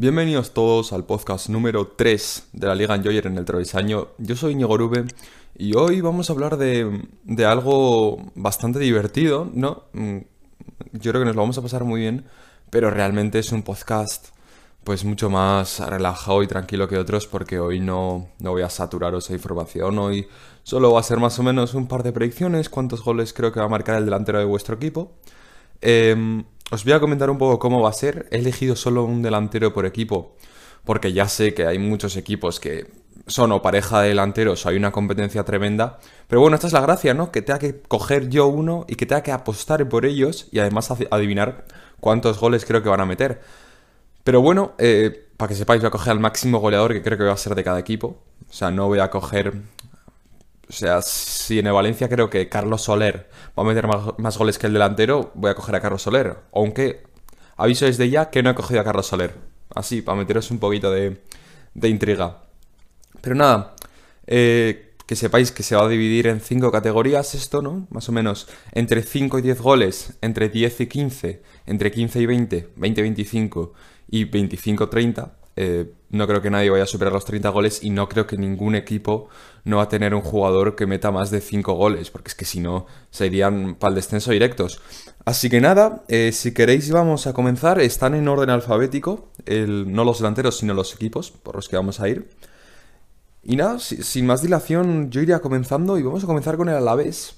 Bienvenidos todos al podcast número 3 de la Liga Enjoyer en el travesaño. Yo soy Íñigo Rube y hoy vamos a hablar de, de algo bastante divertido, ¿no? Mm, Yo creo que nos lo vamos a pasar muy bien, pero realmente es un podcast pues mucho más relajado y tranquilo que otros porque hoy no, no voy a saturaros de información, hoy solo va a ser más o menos un par de predicciones, cuántos goles creo que va a marcar el delantero de vuestro equipo. Em, os voy a comentar un poco cómo va a ser. He elegido solo un delantero por equipo, porque ya sé que hay muchos equipos que son o pareja de delanteros hay una competencia tremenda. Pero bueno, esta es la gracia, ¿no? Que tenga que coger yo uno y que tenga que apostar por ellos y además ad- adivinar cuántos goles creo que van a meter. Pero bueno, eh, para que sepáis, voy a coger al máximo goleador que creo que va a ser de cada equipo. O sea, no voy a coger o sea, si en el Valencia creo que Carlos Soler va a meter más, más goles que el delantero, voy a coger a Carlos Soler. Aunque aviso desde ya que no he cogido a Carlos Soler. Así, para meteros un poquito de, de intriga. Pero nada, eh, que sepáis que se va a dividir en cinco categorías esto, ¿no? Más o menos entre 5 y 10 goles, entre 10 y 15, entre 15 y 20, 20 y 25 y 25 30. Eh, no creo que nadie vaya a superar los 30 goles y no creo que ningún equipo no va a tener un jugador que meta más de 5 goles, porque es que si no, serían para el descenso directos. Así que nada, eh, si queréis vamos a comenzar. Están en orden alfabético, el- no los delanteros, sino los equipos por los que vamos a ir. Y nada, si- sin más dilación, yo iría comenzando y vamos a comenzar con el Alavés.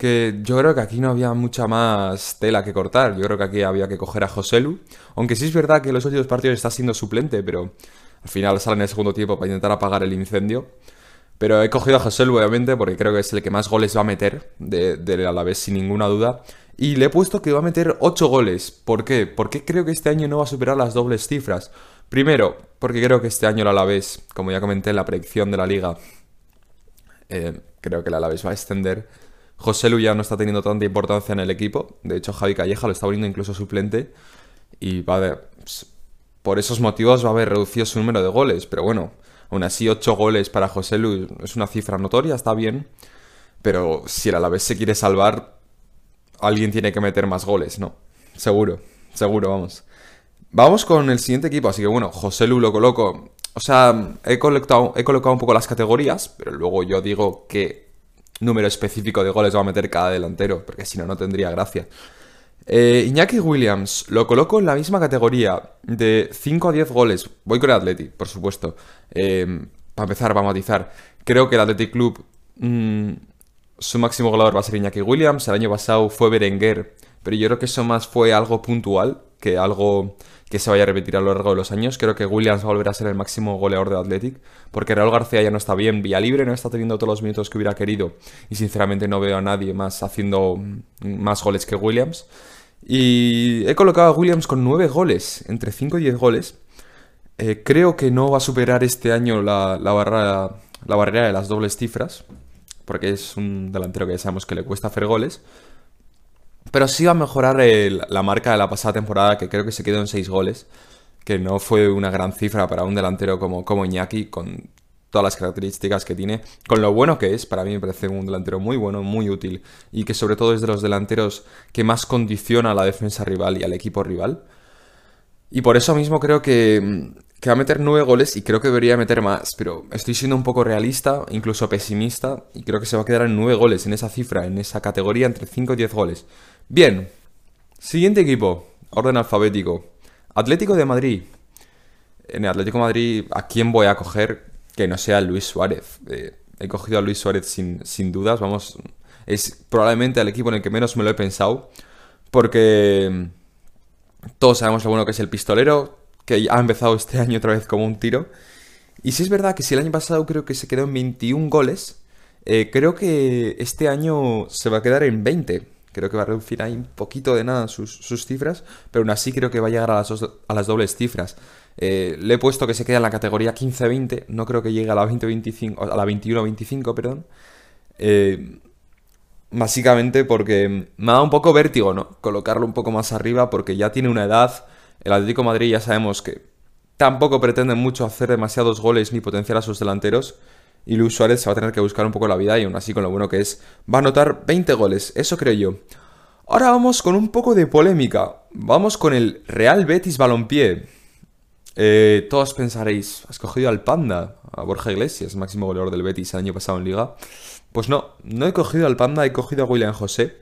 Que yo creo que aquí no había mucha más tela que cortar. Yo creo que aquí había que coger a Joselu. Aunque sí es verdad que en los últimos partidos está siendo suplente, pero al final sale en el segundo tiempo para intentar apagar el incendio. Pero he cogido a Joselu, obviamente, porque creo que es el que más goles va a meter de- del Alavés, sin ninguna duda. Y le he puesto que va a meter 8 goles. ¿Por qué? Porque creo que este año no va a superar las dobles cifras. Primero, porque creo que este año el Alavés, como ya comenté en la predicción de la liga, eh, creo que el Alavés va a extender. José Lu ya no está teniendo tanta importancia en el equipo. De hecho, Javi Calleja lo está poniendo incluso suplente. Y va a haber, pues, por esos motivos va a haber reducido su número de goles. Pero bueno, aún así 8 goles para José Lu es una cifra notoria, está bien. Pero si el Alavés se quiere salvar, alguien tiene que meter más goles, ¿no? Seguro, seguro, vamos. Vamos con el siguiente equipo, así que bueno, José Lu lo coloco. O sea, he colocado, he colocado un poco las categorías, pero luego yo digo qué número específico de goles va a meter cada delantero, porque si no, no tendría gracia. Eh, Iñaki Williams, lo coloco en la misma categoría, de 5 a 10 goles. Voy con el Atleti, por supuesto. Eh, para empezar, para matizar, creo que el Athletic Club, mm, su máximo goleador va a ser Iñaki Williams. El año pasado fue Berenguer, pero yo creo que eso más fue algo puntual que algo que se vaya a repetir a lo largo de los años. Creo que Williams va a ser el máximo goleador del Athletic, porque Raúl García ya no está bien, Vía Libre no está teniendo todos los minutos que hubiera querido, y sinceramente no veo a nadie más haciendo mm, más goles que Williams. Y he colocado a Williams con 9 goles, entre 5 y 10 goles. Eh, creo que no va a superar este año la, la barrera de las dobles cifras, porque es un delantero que ya sabemos que le cuesta hacer goles. Pero sí va a mejorar la marca de la pasada temporada, que creo que se quedó en 6 goles, que no fue una gran cifra para un delantero como, como Iñaki, con todas las características que tiene, con lo bueno que es, para mí me parece un delantero muy bueno, muy útil, y que sobre todo es de los delanteros que más condiciona a la defensa rival y al equipo rival. Y por eso mismo creo que, que va a meter nueve goles y creo que debería meter más, pero estoy siendo un poco realista, incluso pesimista, y creo que se va a quedar en nueve goles en esa cifra, en esa categoría entre 5 y 10 goles. Bien, siguiente equipo, orden alfabético. Atlético de Madrid. En Atlético de Madrid, ¿a quién voy a coger que no sea Luis Suárez? Eh, he cogido a Luis Suárez sin, sin dudas, vamos, es probablemente el equipo en el que menos me lo he pensado, porque... Todos sabemos lo bueno que es el pistolero, que ha empezado este año otra vez como un tiro. Y si es verdad que si el año pasado creo que se quedó en 21 goles, eh, creo que este año se va a quedar en 20. Creo que va a reducir ahí un poquito de nada sus, sus cifras, pero aún así creo que va a llegar a las, a las dobles cifras. Eh, le he puesto que se queda en la categoría 15-20, no creo que llegue a la 20-25, a la 21-25, perdón. Eh, Básicamente porque me ha dado un poco vértigo, ¿no? Colocarlo un poco más arriba porque ya tiene una edad. El Atlético Madrid ya sabemos que tampoco pretende mucho hacer demasiados goles ni potenciar a sus delanteros. Y Luis Suárez se va a tener que buscar un poco la vida y aún así con lo bueno que es, va a anotar 20 goles, eso creo yo. Ahora vamos con un poco de polémica. Vamos con el Real Betis Balompié. Eh, todos pensaréis, has cogido al Panda, a Borja Iglesias, máximo goleador del Betis el año pasado en Liga. Pues no, no he cogido al Panda, he cogido a William José,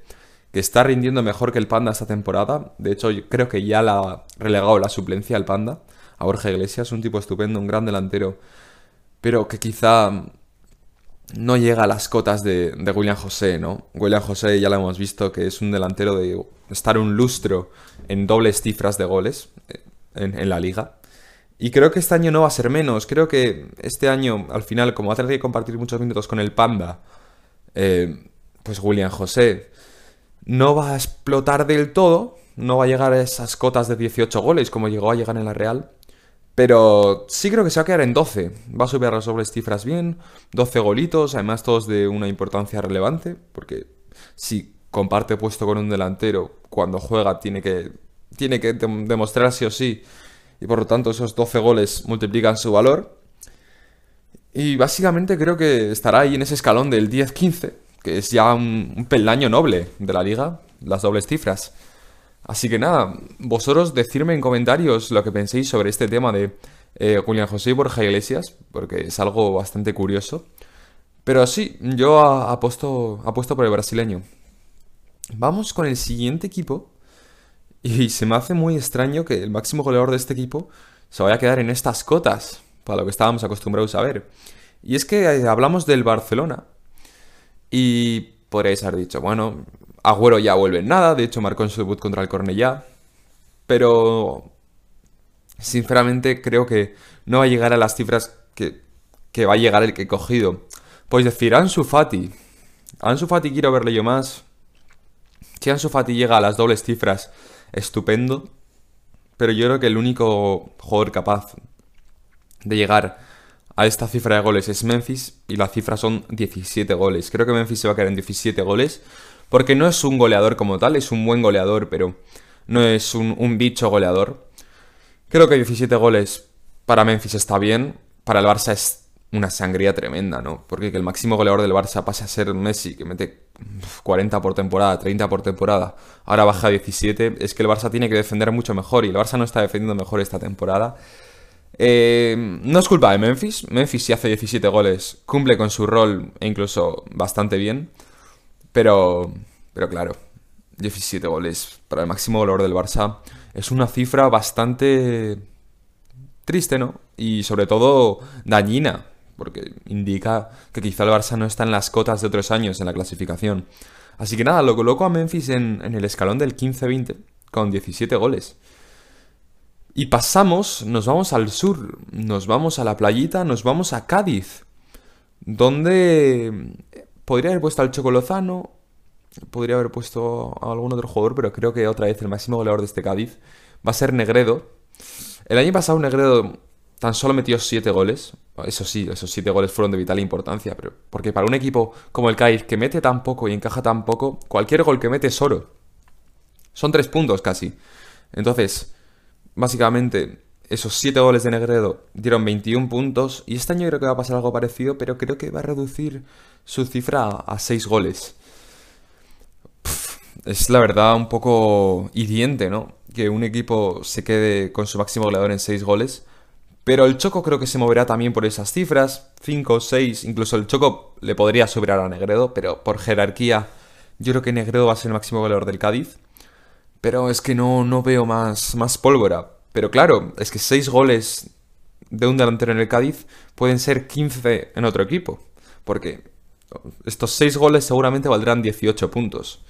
que está rindiendo mejor que el Panda esta temporada. De hecho, creo que ya la ha relegado la suplencia al Panda, a Borja Iglesias, un tipo estupendo, un gran delantero, pero que quizá no llega a las cotas de, William José, ¿no? William José ya lo hemos visto que es un delantero de estar un lustro en dobles cifras de goles eh, en la liga. Y creo que este año no va a ser menos. Creo que este año, al final, como va a tener que compartir muchos minutos con el Panda, eh, pues William José no va a explotar del todo. No va a llegar a esas cotas de 18 goles como llegó a llegar en la Real. Pero sí creo que se va a quedar en 12. Va a subir las dobles cifras bien. 12 golitos, además todos de una importancia relevante. Porque si comparte puesto con un delantero, cuando juega tiene que, tiene que demostrar sí o sí y por lo tanto esos 12 goles multiplican su valor. Y básicamente creo que estará ahí en ese escalón del 10-15, que es ya un, peldaño noble de la liga, las dobles cifras. Así que nada, vosotros decirme en comentarios lo que penséis sobre este tema de eh, Julián José y Borja Iglesias, porque es algo bastante curioso. Pero sí, yo apuesto, apuesto por el brasileño. Vamos con el siguiente equipo, y se me hace muy extraño que el máximo goleador de este equipo se vaya a quedar en estas cotas, para lo que estábamos acostumbrados a ver. Y es que eh, hablamos del Barcelona y podréis haber dicho, bueno, Agüero ya vuelve en nada, de hecho marcó en su debut contra el Cornellá, pero sinceramente creo que no va a llegar a las cifras que, que va a llegar el que he cogido. Pues decir, Ansu Fati. Ansu Fati quiero verle yo más. Si Ansu Fati llega a las dobles cifras estupendo, pero yo creo que el único jugador capaz de llegar a esta cifra de goles es Memphis y la cifra son 17 goles. Creo que Memphis se va a quedar en 17 goles porque no es un goleador como tal, es un buen goleador, pero no es un, bicho goleador. Creo que 17 goles para Memphis está bien, para el Barça es una sangría tremenda, ¿no? Porque que el máximo goleador del Barça pase a ser Messi, que mete 40 por temporada, 30 por temporada, ahora baja a 17, es que el Barça tiene que defender mucho mejor y el Barça no está defendiendo mejor esta temporada. Eh, no es culpa de Memphis, Memphis si hace 17 goles, cumple con su rol e incluso bastante bien, pero, pero claro, 17 goles para el máximo goleador del Barça es una cifra bastante triste, ¿no? Y sobre todo dañina, porque indica que quizá el Barça no está en las cotas de otros años en la clasificación. Así que nada, lo coloco a Memphis en, el escalón del 15-20, con 17 goles. Y pasamos, nos vamos al sur, nos vamos a la playita, nos vamos a Cádiz, donde podría haber puesto al Chocolozano, podría haber puesto a algún otro jugador, pero creo que otra vez el máximo goleador de este Cádiz va a ser Negredo. El año pasado Negredo tan solo metió 7 goles. Eso sí, esos 7 goles fueron de vital importancia, pero porque para un equipo como el Cádiz que mete tan poco y encaja tan poco, cualquier gol que mete es oro. Son 3 puntos casi. Entonces, básicamente, esos 7 goles de Negredo dieron 21 puntos y este año creo que va a pasar algo parecido, pero creo que va a reducir su cifra a 6 goles. es la verdad un poco hiriente, ¿no? Que un equipo se quede con su máximo goleador en 6 goles pero el Choco creo que se moverá también por esas cifras, 5, 6, incluso el Choco le podría superar a Negredo, pero por jerarquía yo creo que Negredo va a ser el máximo goleador del Cádiz. Pero es que no, no veo más, más pólvora. Pero claro, es que 6 goles de un delantero en el Cádiz pueden ser 15 en otro equipo. Porque estos 6 goles seguramente valdrán 18 puntos.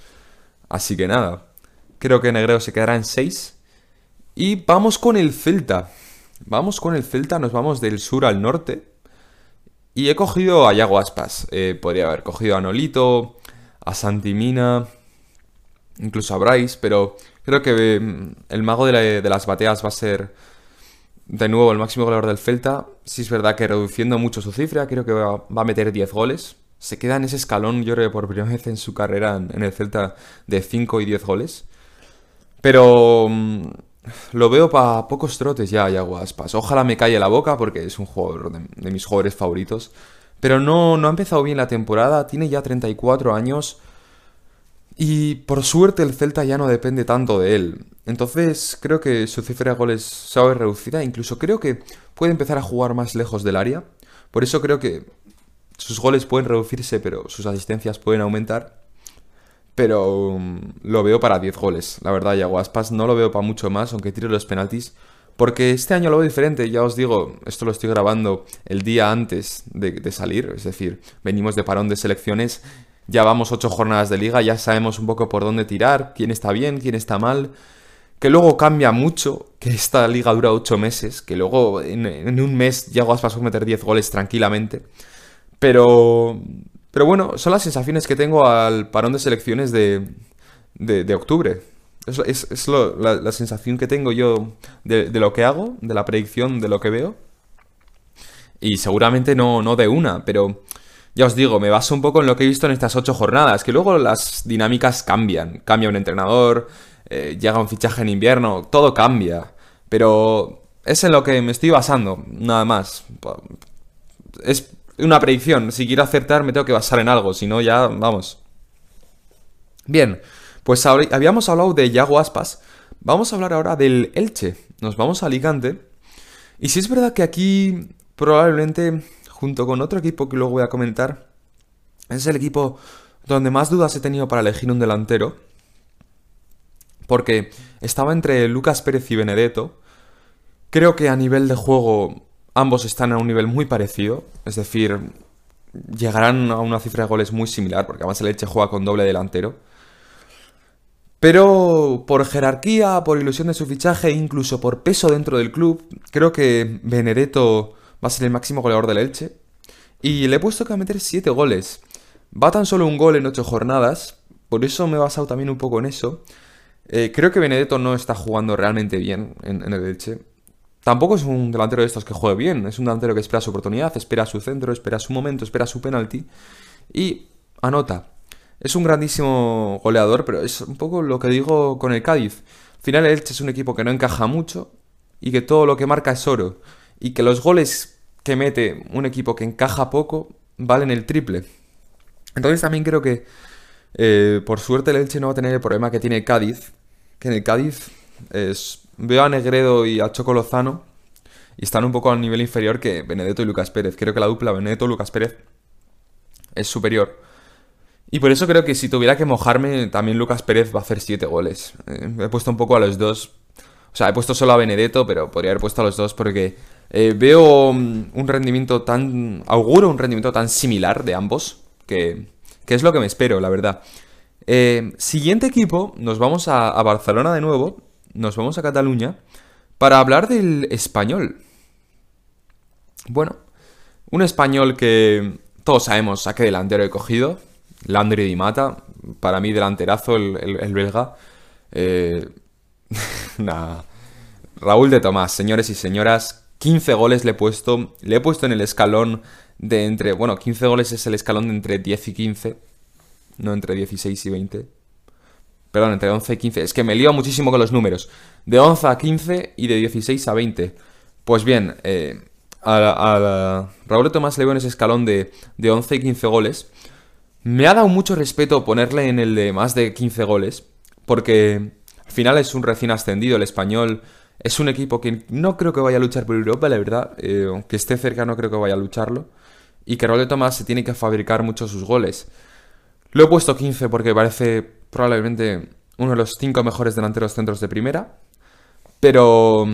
Así que nada, creo que Negredo se quedará en 6. Y vamos con el Celta. Vamos con el Celta, nos vamos del sur al norte. Y he cogido a Yago Aspas. Eh, podría haber cogido a Nolito, a Santimina, incluso a Bryce, pero creo que mm, el mago de, las bateas va a ser de nuevo el máximo goleador del Celta. Si es verdad que reduciendo mucho su cifra, creo que va, a meter 10 goles. Se queda en ese escalón, yo creo por primera vez en su carrera en, el Celta, de 5 y 10 goles. Pero mm, lo veo para pocos trotes ya, Yago Aspas. Ojalá me calle la boca porque es un jugador de, mis jugadores favoritos. Pero no, no ha empezado bien la temporada, tiene ya 34 años. Y por suerte el Celta ya no depende tanto de él. Entonces creo que su cifra de goles se va reducida. Incluso creo que puede empezar a jugar más lejos del área. Por eso creo que sus goles pueden reducirse, pero sus asistencias pueden aumentar. Pero mm, lo veo para 10 goles. La verdad, Yago Aspas no lo veo para mucho más, aunque tire los penaltis. Porque este año lo veo diferente, ya os digo, esto lo estoy grabando el día antes de, salir, es decir, venimos de parón de selecciones, ya vamos ocho jornadas de liga, ya sabemos un poco por dónde tirar, quién está bien, quién está mal, que luego cambia mucho, que esta liga dura ocho meses, que luego en, un mes ya vas a meter 10 goles tranquilamente, pero, pero bueno, son las sensaciones que tengo al parón de selecciones de, de octubre. Es, la, sensación que tengo yo de, lo que hago, de la predicción de lo que veo. Y seguramente no, no de una, pero ya os digo, me baso un poco en lo que he visto en estas ocho jornadas, que luego las dinámicas cambian. Cambia un entrenador, eh, llega un fichaje en invierno, todo cambia. Pero es en lo que me estoy basando, nada más. Es una predicción, si quiero acertar me tengo que basar en algo, si no ya vamos. Bien, pues habíamos hablado de Yago Aspas, vamos a hablar ahora del Elche. Nos vamos a Alicante. Y si es verdad que aquí probablemente, junto con otro equipo que luego voy a comentar, es el equipo donde más dudas he tenido para elegir un delantero. Porque estaba entre Lucas Pérez y Benedetto. Creo que a nivel de juego ambos están a un nivel muy parecido. Es decir, llegarán a una cifra de goles muy similar, porque además el Elche juega con doble delantero. Pero por jerarquía, por ilusión de su fichaje incluso por peso dentro del club, creo que Benedetto va a ser el máximo goleador del Elche. Y le he puesto que va a meter 7 goles. Va tan solo un gol en 8 jornadas, por eso me he basado también un poco en eso. Eh, creo que Benedetto no está jugando realmente bien en, en, el Elche. Tampoco es un delantero de estos que juegue bien, es un delantero que espera su oportunidad, espera su centro, espera su momento, espera su penalti y anota. Es un grandísimo goleador, pero es un poco lo que digo con el Cádiz. Al final el Elche es un equipo que no encaja mucho y que todo lo que marca es oro. Y que los goles que mete un equipo que encaja poco valen el triple. Entonces también creo que eh, por suerte el Elche no va a tener el problema que tiene Cádiz. Que en el Cádiz es, veo a Negredo y a Choco Lozano y están un poco al nivel inferior que Benedetto y Lucas Pérez. Creo que la dupla Benedetto-Lucas Pérez es superior. Y por eso creo que si tuviera que mojarme, también Lucas Pérez va a hacer 7 goles. Eh, he puesto un poco a los dos. O sea, he puesto solo a Benedetto, pero podría haber puesto a los dos porque eh, veo mm, un rendimiento tan. auguro un rendimiento tan similar de ambos que, que es lo que me espero, la verdad. Eh, siguiente equipo, nos vamos a, Barcelona de nuevo. Nos vamos a Cataluña para hablar del español. Bueno, un español que todos sabemos a qué delantero he cogido. Landry Di Mata, para mí delanterazo el, belga. Eh, Raúl de Tomás, señores y señoras, 15 goles le he puesto. Le he puesto en el escalón de entre. Bueno, 15 goles es el escalón de entre 10 y 15. No entre 16 y 20. Perdón, entre 11 y 15. Es que me lío muchísimo con los números. De 11 a 15 y de 16 a 20. Pues bien, eh, a, Raúl de Tomás le veo en ese escalón de, de 11 y 15 goles. Me ha dado mucho respeto ponerle en el de más de 15 goles, porque al final es un recién ascendido el español. Es un equipo que no creo que vaya a luchar por Europa, la verdad. Eh, aunque esté cerca, no creo que vaya a lucharlo. Y que de Tomás se tiene que fabricar muchos sus goles. Lo he puesto 15 porque parece probablemente uno de los 5 mejores delanteros centros de primera. Pero.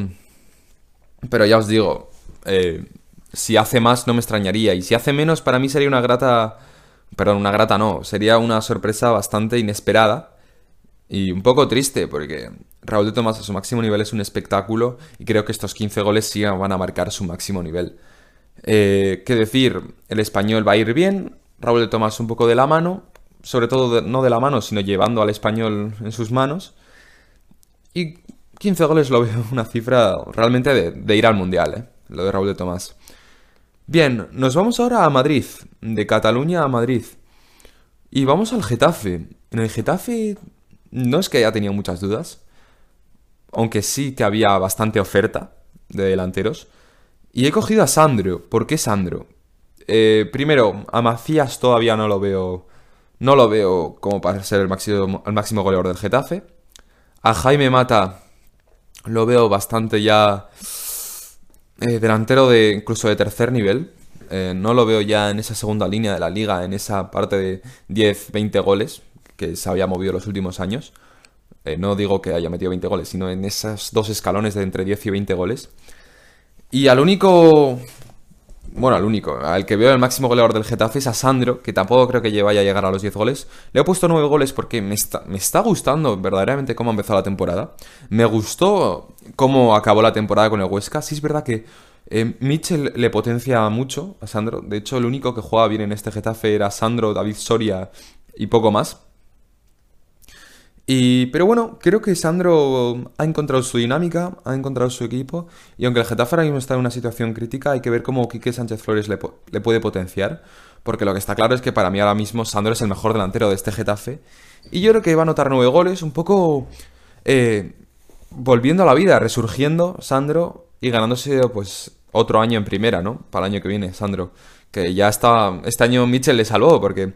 Pero ya os digo, eh, si hace más no me extrañaría. Y si hace menos, para mí sería una grata Perdón, una grata no, sería una sorpresa bastante inesperada y un poco triste porque Raúl de Tomás a su máximo nivel es un espectáculo y creo que estos 15 goles sí van a marcar su máximo nivel. Eh, ¿Qué decir? El español va a ir bien, Raúl de Tomás un poco de la mano, sobre todo no de la mano, sino llevando al español en sus manos. Y 15 goles lo veo una cifra realmente de, de ir al mundial, ¿eh? lo de Raúl de Tomás. Bien, nos vamos ahora a Madrid, de Cataluña a Madrid. Y vamos al Getafe. En el Getafe no es que haya tenido muchas dudas, aunque sí que había bastante oferta de delanteros. Y he cogido a Sandro. ¿Por qué Sandro? Eh, primero, a Macías todavía no lo veo. No lo veo como para ser el máximo, el máximo goleador del Getafe. A Jaime Mata lo veo bastante ya eh, delantero de incluso de tercer nivel. Eh, no lo veo ya en esa segunda línea de la liga, en esa parte de 10, 20 goles que se había movido los últimos años. Eh, no digo que haya metido 20 goles, sino en esos dos escalones de entre 10 y 20 goles. Y al único bueno, al único, al que veo el máximo goleador del Getafe es a Sandro, que tampoco creo que vaya a llegar a los 10 goles. Le he puesto 9 goles porque me está, me está gustando verdaderamente cómo ha empezado la temporada. Me gustó cómo acabó la temporada con el Huesca. Sí es verdad que eh, Mitchell le potencia mucho a Sandro. De hecho, el único que jugaba bien en este Getafe era Sandro, David Soria y poco más. Y, pero bueno, creo que Sandro ha encontrado su dinámica, ha encontrado su equipo, y aunque el Getafe ahora mismo está en una situación crítica, hay que ver cómo Quique Sánchez Flores le, puede potenciar, porque lo que está claro es que para mí ahora mismo Sandro es el mejor delantero de este Getafe, y yo creo que va a anotar nueve goles, un poco eh, volviendo a la vida, resurgiendo Sandro y ganándose pues otro año en primera, ¿no? Para el año que viene, Sandro, que ya está, este año Mitchell le salvó, porque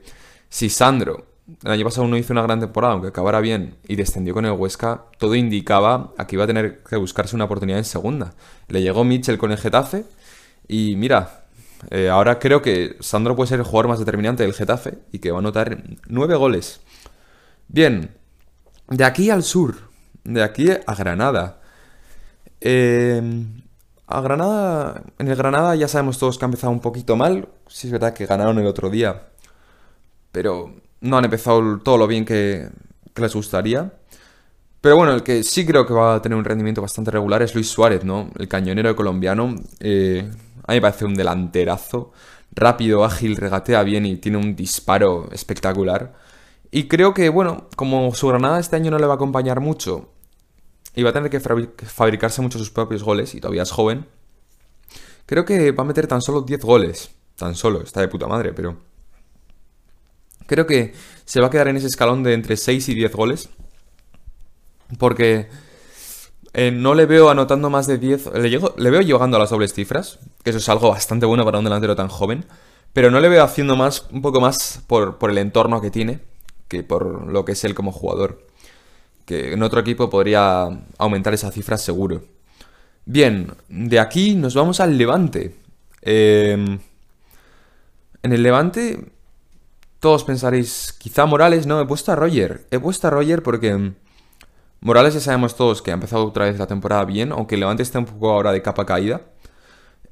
si Sandro el año pasado no hizo una gran temporada, aunque acabara bien, y descendió con el Huesca, todo indicaba a que iba a tener que buscarse una oportunidad en segunda. Le llegó Mitchell con el Getafe, y mira, eh, ahora creo que Sandro puede ser el jugador más determinante del Getafe, y que va a anotar nueve goles. Bien, de aquí al sur, de aquí a Granada. Eh, a Granada, en el Granada ya sabemos todos que ha empezado un poquito mal, si es verdad que ganaron el otro día, pero no han empezado todo lo bien que, les gustaría. Pero bueno, el que sí creo que va a tener un rendimiento bastante regular es Luis Suárez, ¿no? El cañonero colombiano. Eh, a mí me parece un delanterazo. Rápido, ágil, regatea bien y tiene un disparo espectacular. Y creo que, bueno, como su Granada este año no le va a acompañar mucho y va a tener que fabricarse mucho sus propios goles y todavía es joven, creo que va a meter tan solo 10 goles. Tan solo, está de puta madre, pero Creo que se va a quedar en ese escalón de entre 6 y 10 goles. Porque eh, no le veo anotando más de 10. Le, veo llegando a las dobles cifras. Que eso es algo bastante bueno para un delantero tan joven. Pero no le veo haciendo más, un poco más por, por el entorno que tiene. Que por lo que es él como jugador. Que en otro equipo podría aumentar esa cifra seguro. Bien, de aquí nos vamos al Levante. Em, en el Levante todos pensaréis, quizá Morales, no, he puesto a Roger. He puesto a Roger porque mm, Morales ya sabemos todos que ha empezado otra vez la temporada bien, aunque Levante está un poco ahora de capa caída.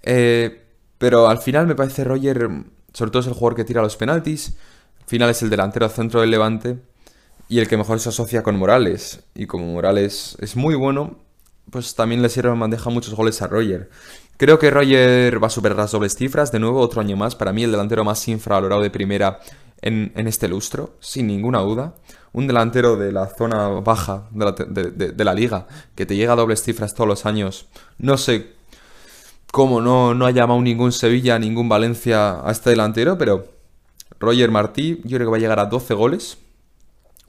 Eh, pero al final me parece Roger, sobre todo es el jugador que tira los penaltis. Al final es el delantero centro del Levante y el que mejor se asocia con Morales. Y como Morales es muy bueno, pues también le sirve bandeja muchos goles a Roger. Creo que Roger va a superar las dobles cifras, de nuevo otro año más. Para mí el delantero más infravalorado de primera en, este lustro, sin ninguna duda. Un delantero de la zona baja de la, liga, que te llega a dobles cifras todos los años. No sé cómo no, no ha llamado ningún Sevilla, ningún Valencia a este delantero, pero Roger Martí yo creo que va a llegar a 12 goles.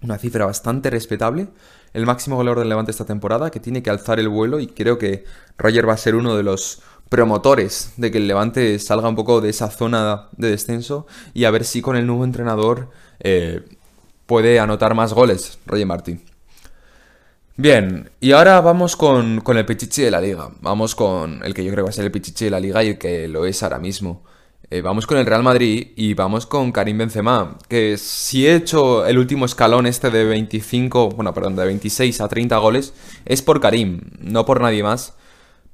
Una cifra bastante respetable. El máximo goleador del Levante esta temporada, que tiene que alzar el vuelo y creo que Roger va a ser uno de los promotores de que el Levante salga un poco de esa zona de descenso y a ver si con el nuevo entrenador eh, puede anotar más goles, Roger Martín. Bien, y ahora vamos con, el pichichi de la liga. Vamos con el que yo creo que va a ser el pichichi de la liga y que lo es ahora mismo. Eh, vamos con el Real Madrid y vamos con Karim Benzema, que si he hecho el último escalón este de 25, bueno, perdón, de 26 a 30 goles, es por Karim, no por nadie más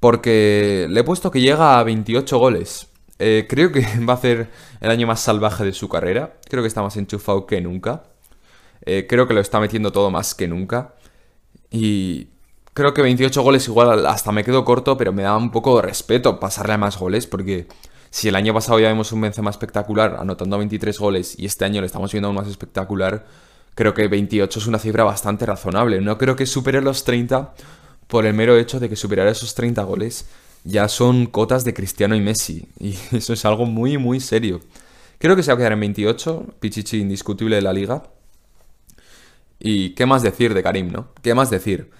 porque le he puesto que llega a 28 goles. Eh, creo que va a ser el año más salvaje de su carrera. Creo que está más enchufado que nunca. Eh, creo que lo está metiendo todo más que nunca. Y creo que 28 goles igual hasta me quedo corto, pero me da un poco de respeto pasarle a más goles porque si el año pasado ya vimos un Benzema espectacular anotando 23 goles y este año le estamos viendo aún más espectacular, creo que 28 es una cifra bastante razonable. No creo que supere los 30 por el mero hecho de que superar esos 30 goles ya son cotas de Cristiano y Messi. Y eso es algo muy, muy serio. Creo que se va a quedar en 28, Pichichi indiscutible de la liga. Y qué más decir de Karim, ¿no? ¿Qué más decir?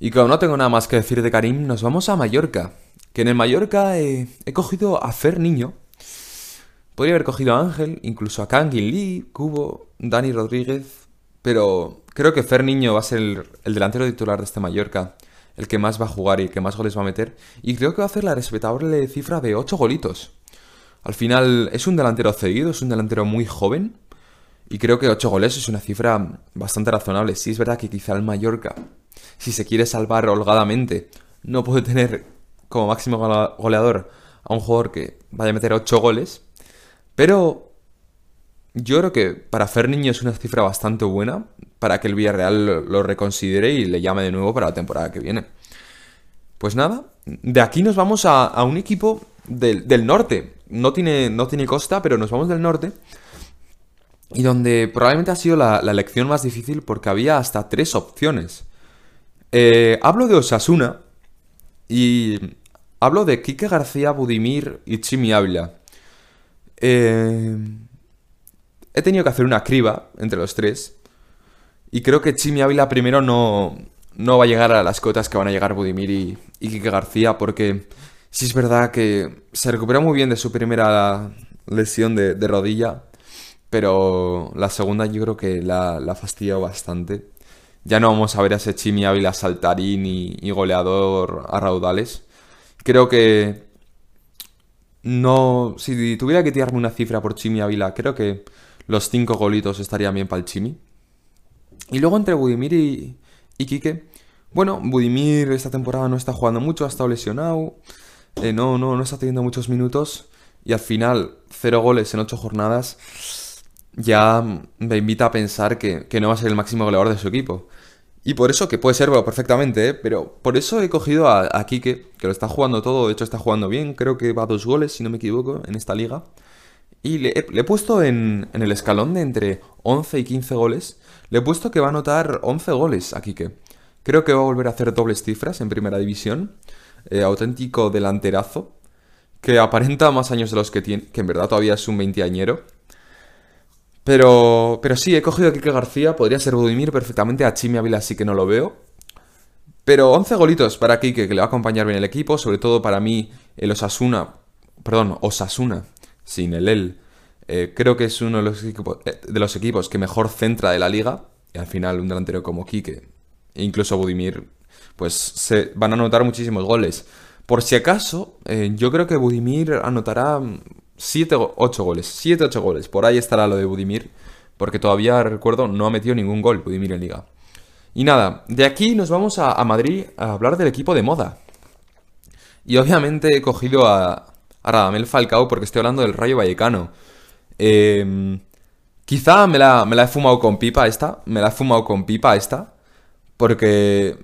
Y como no tengo nada más que decir de Karim, nos vamos a Mallorca. Que en el Mallorca he cogido a Fer Niño. Podría haber cogido a Ángel, incluso a Kangin Lee, Cubo, Dani Rodríguez. Pero creo que Fer Niño va a ser el delantero titular de este Mallorca el que más va a jugar y el que más goles va a meter. Y creo que va a hacer la respetable cifra de 8 golitos. Al final es un delantero cedido, es un delantero muy joven. Y creo que 8 goles es una cifra bastante razonable. Sí es verdad que quizá el Mallorca, si se quiere salvar holgadamente, no puede tener como máximo goleador a un jugador que vaya a meter 8 goles. Pero yo creo que para Ferniño es una cifra bastante buena para que el Villarreal lo reconsidere y le llame de nuevo para la temporada que viene. Pues nada, de aquí nos vamos a, un equipo del, norte. No tiene, no tiene costa, pero nos vamos del norte. Y donde probablemente ha sido la, elección más difícil porque había hasta tres opciones. Eh, hablo de Osasuna y hablo de Quique García, Budimir y Chimi Ávila. Eh, he tenido que hacer una criba entre los tres. Y creo que Chimi Ávila primero no, no va a llegar a las cotas que van a llegar Budimir y, y García, porque sí es verdad que se recuperó muy bien de su primera lesión de, rodilla, pero la segunda yo creo que la, la fastidiado bastante. Ya no vamos a ver a ese Chimi Ávila saltarín y, y goleador a raudales. Creo que no. Si tuviera que tirarme una cifra por Chimi Ávila, creo que los cinco golitos estarían bien para el Chimi. Y luego entre Budimir y, y Quique. Bueno, Budimir esta temporada no está jugando mucho, ha estado lesionado. Eh, no, no, no está teniendo muchos minutos. Y al final, cero goles en ocho jornadas. Ya me invita a pensar que, no va a ser el máximo goleador de su equipo. Y por eso, que puede serlo perfectamente, ¿eh? pero por eso he cogido a, a Quique, que lo está jugando todo, de hecho está jugando bien, creo que va a dos goles, si no me equivoco, en esta liga. Y le, he puesto en, el escalón de entre 11 y 15 goles. Le he puesto que va a anotar 11 goles a Quique. Creo que va a volver a hacer dobles cifras en primera división. Eh, auténtico delanterazo. Que aparenta más años de los que tiene. Que en verdad todavía es un veinteañero. Pero, pero sí, he cogido a Quique García. Podría ser Budimir perfectamente. A Chimi Ávila sí que no lo veo. Pero 11 golitos para Quique, que le va a acompañar bien el equipo. Sobre todo para mí, el Osasuna. Perdón, Osasuna sin el él. Eh, creo que es uno de los, equipos, eh, de los equipos que mejor centra de la liga. Y al final un delantero como Kike, e incluso Budimir, pues se van a anotar muchísimos goles. Por si acaso, eh, yo creo que Budimir anotará 7 o 8 goles. 7 8 goles. Por ahí estará lo de Budimir. Porque todavía, recuerdo, no ha metido ningún gol Budimir en liga. Y nada, de aquí nos vamos a Madrid a hablar del equipo de moda. Y obviamente he cogido a, a Radamel Falcao porque estoy hablando del Rayo Vallecano. Em, quizá me la, he fumado con pipa esta, me la he fumado con pipa esta, porque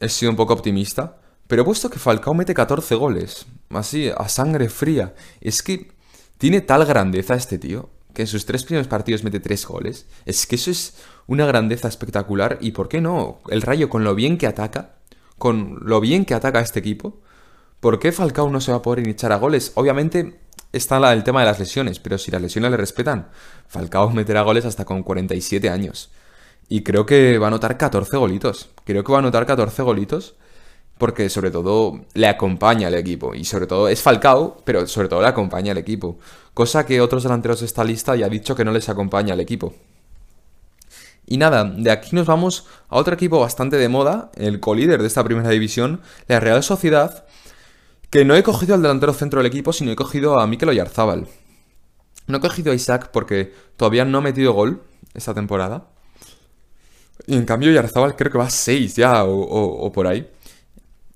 he sido un poco optimista. Pero he puesto que Falcao mete 14 goles, así, a sangre fría. Es que tiene tal grandeza este tío, que en sus tres primeros partidos mete 3 goles. Es que eso es una grandeza espectacular. ¿Y por qué no? El Rayo, con lo bien que ataca, con lo bien que ataca a este equipo, ¿Por qué Falcao no se va a poder echar a goles? Obviamente está el tema de las lesiones, pero si las lesiones le respetan, Falcao meterá goles hasta con 47 años. Y creo que va a anotar 14 golitos. Creo que va a anotar 14 golitos porque sobre todo le acompaña al equipo. Y sobre todo es Falcao, pero sobre todo le acompaña al equipo. Cosa que otros delanteros de esta lista ya han dicho que no les acompaña al equipo. Y nada, de aquí nos vamos a otro equipo bastante de moda, el colíder de esta primera división, la Real Sociedad, que no he cogido al delantero centro del equipo, sino he cogido a Mikel Oyarzábal. No he cogido a Isaac porque todavía no ha metido gol esta temporada. Y en cambio Oyarzábal creo que va a 6 ya o, por ahí.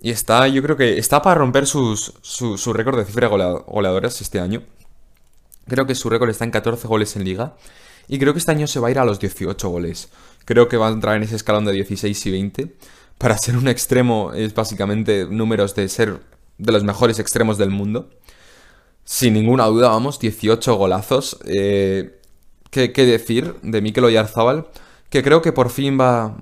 Y está, yo creo que está para romper sus, su, récord de cifra de goleadores este año. Creo que su récord está en 14 goles en liga. Y creo que este año se va a ir a los 18 goles. Creo que va a entrar en ese escalón de 16 y 20. Para ser un extremo es básicamente números de ser de los mejores extremos del mundo. Sin ninguna duda, vamos, 18 golazos. Eh, ¿qué, decir de Mikel Oyarzábal? Que creo que por fin va,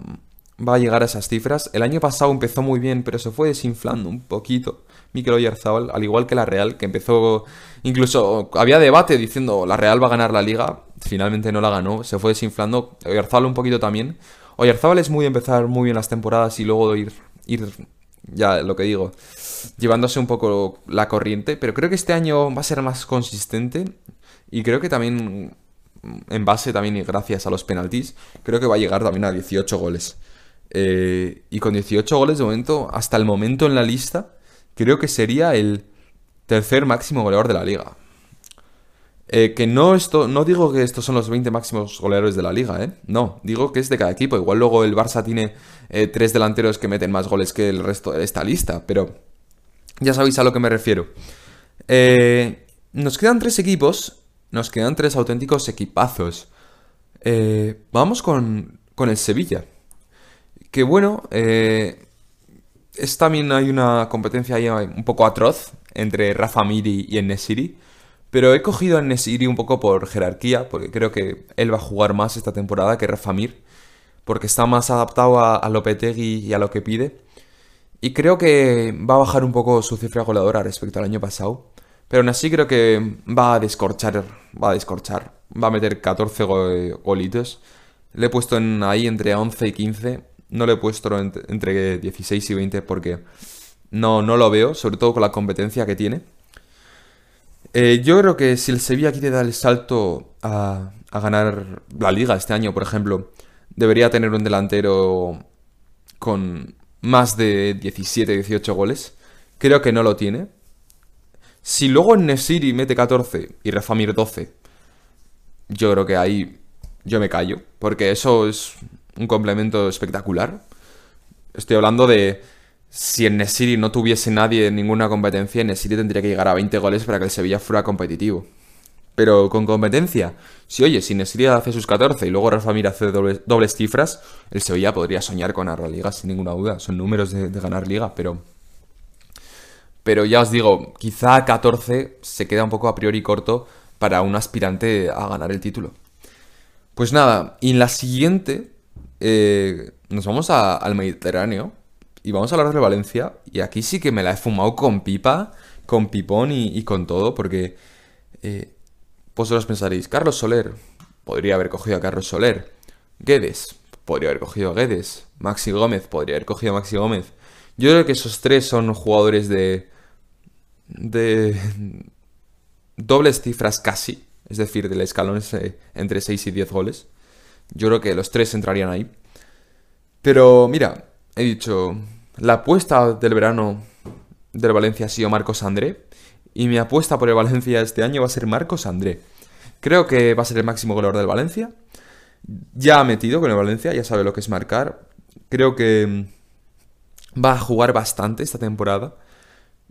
va a llegar a esas cifras. El año pasado empezó muy bien, pero se fue desinflando un poquito. Mikel Oyarzábal, al igual que la Real, que empezó... Incluso había debate diciendo la Real va a ganar la Liga. Finalmente no la ganó, se fue desinflando. Oyarzábal un poquito también. Oyarzábal es muy empezar muy bien las temporadas y luego ir ya lo que digo, llevándose un poco la corriente, pero creo que este año va a ser más consistente y creo que también, en base también y gracias a los penaltis, creo que va a llegar también a 18 goles. Eh, y con 18 goles de momento, hasta el momento en la lista, creo que sería el tercer máximo goleador de la liga. Eh, que no, esto, no digo que estos son los 20 máximos goleadores de la liga, ¿eh? No, digo que es de cada equipo. Igual luego el Barça tiene eh, tres delanteros que meten más goles que el resto de esta lista, pero ya sabéis a lo que me refiero. Eh, nos quedan tres equipos, nos quedan tres auténticos equipazos. vamos con, con el Sevilla. Que bueno, es también hay una competencia ahí un poco atroz entre Rafa Miri y Enesiri. Pero he cogido a Nesiri un poco por jerarquía, porque creo que él va a jugar más esta temporada que Mir, porque está más adaptado a, a Lopetegui y a lo que pide. Y creo que va a bajar un poco su cifra goleadora respecto al año pasado. Pero aún así creo que va a descorchar, va a descorchar. Va a meter 14 golitos. Le he puesto en, ahí entre 11 y 15. No le he puesto entre, 16 y 20 porque no, no lo veo, sobre todo con la competencia que tiene. Eh, yo creo que si el Sevilla quiere dar el salto a, ganar la liga este año, por ejemplo, debería tener un delantero con más de 17, 18 goles. Creo que no lo tiene. Si luego Nesiri mete 14 y Refamir 12, yo creo que ahí yo me callo, porque eso es un complemento espectacular. Estoy hablando de si en Nesiri no tuviese nadie en ninguna competencia, Nesiri tendría que llegar a 20 goles para que el Sevilla fuera competitivo. Pero con competencia, si oye, si Nesiri hace sus 14 y luego Rafa Mir hace dobles, cifras, el Sevilla podría soñar con la liga sin ninguna duda. Son números de, ganar liga, pero... Pero ya os digo, quizá 14 se queda un poco a priori corto para un aspirante a ganar el título. Pues nada, y en la siguiente eh, nos vamos al Mediterráneo, y vamos a hablar de Valencia. Y aquí sí que me la he fumado con pipa, con pipón y, con todo, porque eh, vosotros pensaréis, Carlos Soler, podría haber cogido a Carlos Soler. Guedes, podría haber cogido a Guedes. Maxi Gómez, podría haber cogido a Maxi Gómez. Yo creo que esos tres son jugadores de. de. dobles cifras casi. Es decir, del escalón entre 6 y 10 goles. Yo creo que los tres entrarían ahí. Pero mira, he dicho, la apuesta del verano del Valencia ha sido Marcos André. Y mi apuesta por el Valencia este año va a ser Marcos André. Creo que va a ser el máximo goleador del Valencia. Ya ha metido con el Valencia, ya sabe lo que es marcar. Creo que mm, va a jugar bastante esta temporada.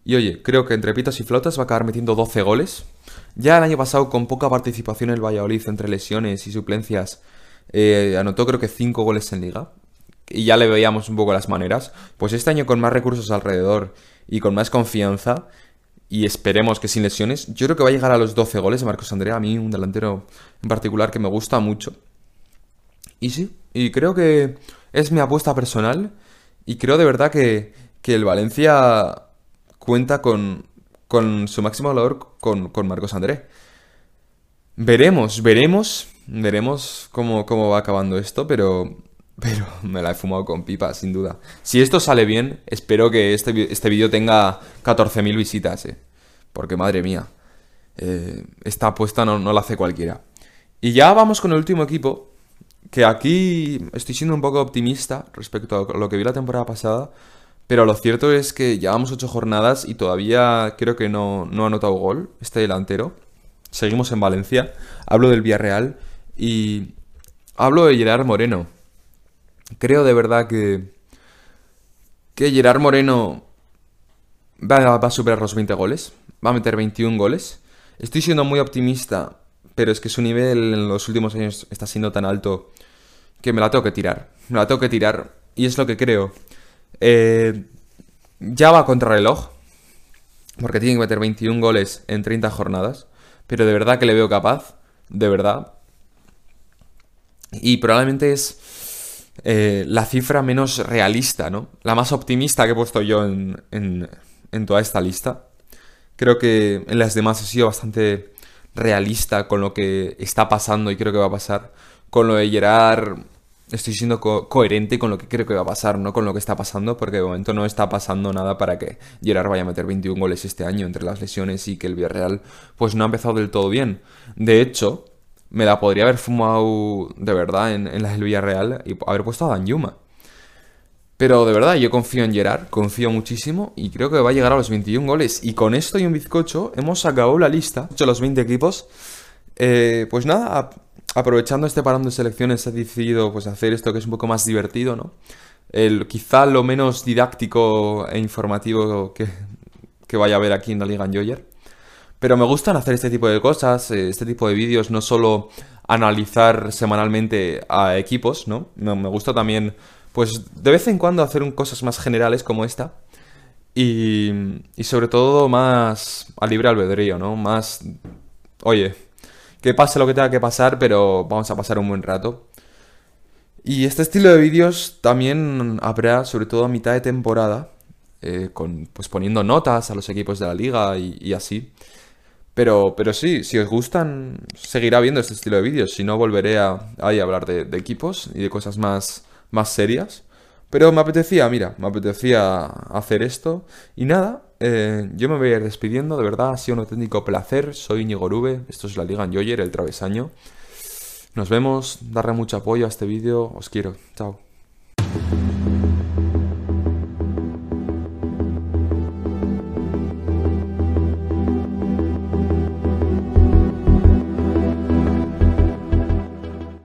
Y oye, creo que entre pitos y flotas va a acabar metiendo 12 goles. Ya el año pasado, con poca participación en el Valladolid entre lesiones y suplencias, eh, anotó creo que 5 goles en liga y ya le veíamos un poco las maneras, pues este año con más recursos alrededor y con más confianza, y esperemos que sin lesiones, yo creo que va a llegar a los 12 goles de Marcos Andrea, a mí un delantero en particular que me gusta mucho. Y sí, y creo que es mi apuesta personal, y creo de verdad que, que el Valencia cuenta con, con su máximo valor con, con Marcos André. Veremos, veremos, veremos cómo, cómo va acabando esto, pero pero me la he fumado con pipa, sin duda. Si esto sale bien, espero que este, este vídeo tenga 14.000 visitas, eh. Porque madre mía, eh, esta apuesta no, no la hace cualquiera. Y ya vamos con el último equipo, que aquí estoy siendo un poco optimista respecto a lo que vi la temporada pasada, pero lo cierto es que llevamos 8 jornadas y todavía creo que no, no ha anotado gol este delantero. Seguimos en Valencia, hablo del Villarreal y hablo de Gerard Moreno creo de verdad que, que Gerard Moreno va, a superar los 20 goles, va a meter 21 goles. Estoy siendo muy optimista, pero es que su nivel en los últimos años está siendo tan alto que me la tengo que tirar. Me la tengo que tirar y es lo que creo. Eh, ya va contra reloj, porque tiene que meter 21 goles en 30 jornadas, pero de verdad que le veo capaz, de verdad. Y probablemente es eh, la cifra menos realista, ¿no? La más optimista que he puesto yo en, en, toda esta lista. Creo que en las demás he sido bastante realista con lo que está pasando y creo que va a pasar. Con lo de Gerard estoy siendo coherente con lo que creo que va a pasar, no con lo que está pasando, porque de momento no está pasando nada para que Gerard vaya a meter 21 goles este año entre las lesiones y que el Villarreal pues no ha empezado del todo bien. De hecho, me la podría haber fumado de verdad en, en la del Villarreal y haber puesto a Dan Yuma. Pero de verdad, yo confío en Gerard, confío muchísimo y creo que va a llegar a los 21 goles. Y con esto y un bizcocho hemos sacado la lista, hecho los 20 equipos. Eh, pues nada, aprovechando este parón de selecciones he decidido pues hacer esto que es un poco más divertido, ¿no? El, quizá lo menos didáctico e informativo que, que vaya a haber aquí en la Liga Enjoyer. Pero me gustan hacer este tipo de cosas, eh, este tipo de vídeos, no solo analizar semanalmente a equipos, ¿no? Me, gusta también pues de vez en cuando hacer cosas más generales como esta. Y, y sobre todo más a libre albedrío, ¿no? Más, oye, que pase lo que tenga que pasar, pero vamos a pasar un buen rato. Y este estilo de vídeos también habrá, sobre todo a mitad de temporada, eh, con, pues poniendo notas a los equipos de la liga y, así. Pero, pero sí, si os gustan, seguirá viendo este estilo de vídeos. Si no, volveré a, hablar de, de equipos y de cosas más más serias. Pero me apetecía, mira, me apetecía hacer esto. Y nada, eh, yo me voy a ir despidiendo, de verdad, ha sido un auténtico placer. Soy Íñigo Rube, esto es la Liga Enjoyer, el travesaño. Nos vemos, darle mucho apoyo a este vídeo, os quiero, chao.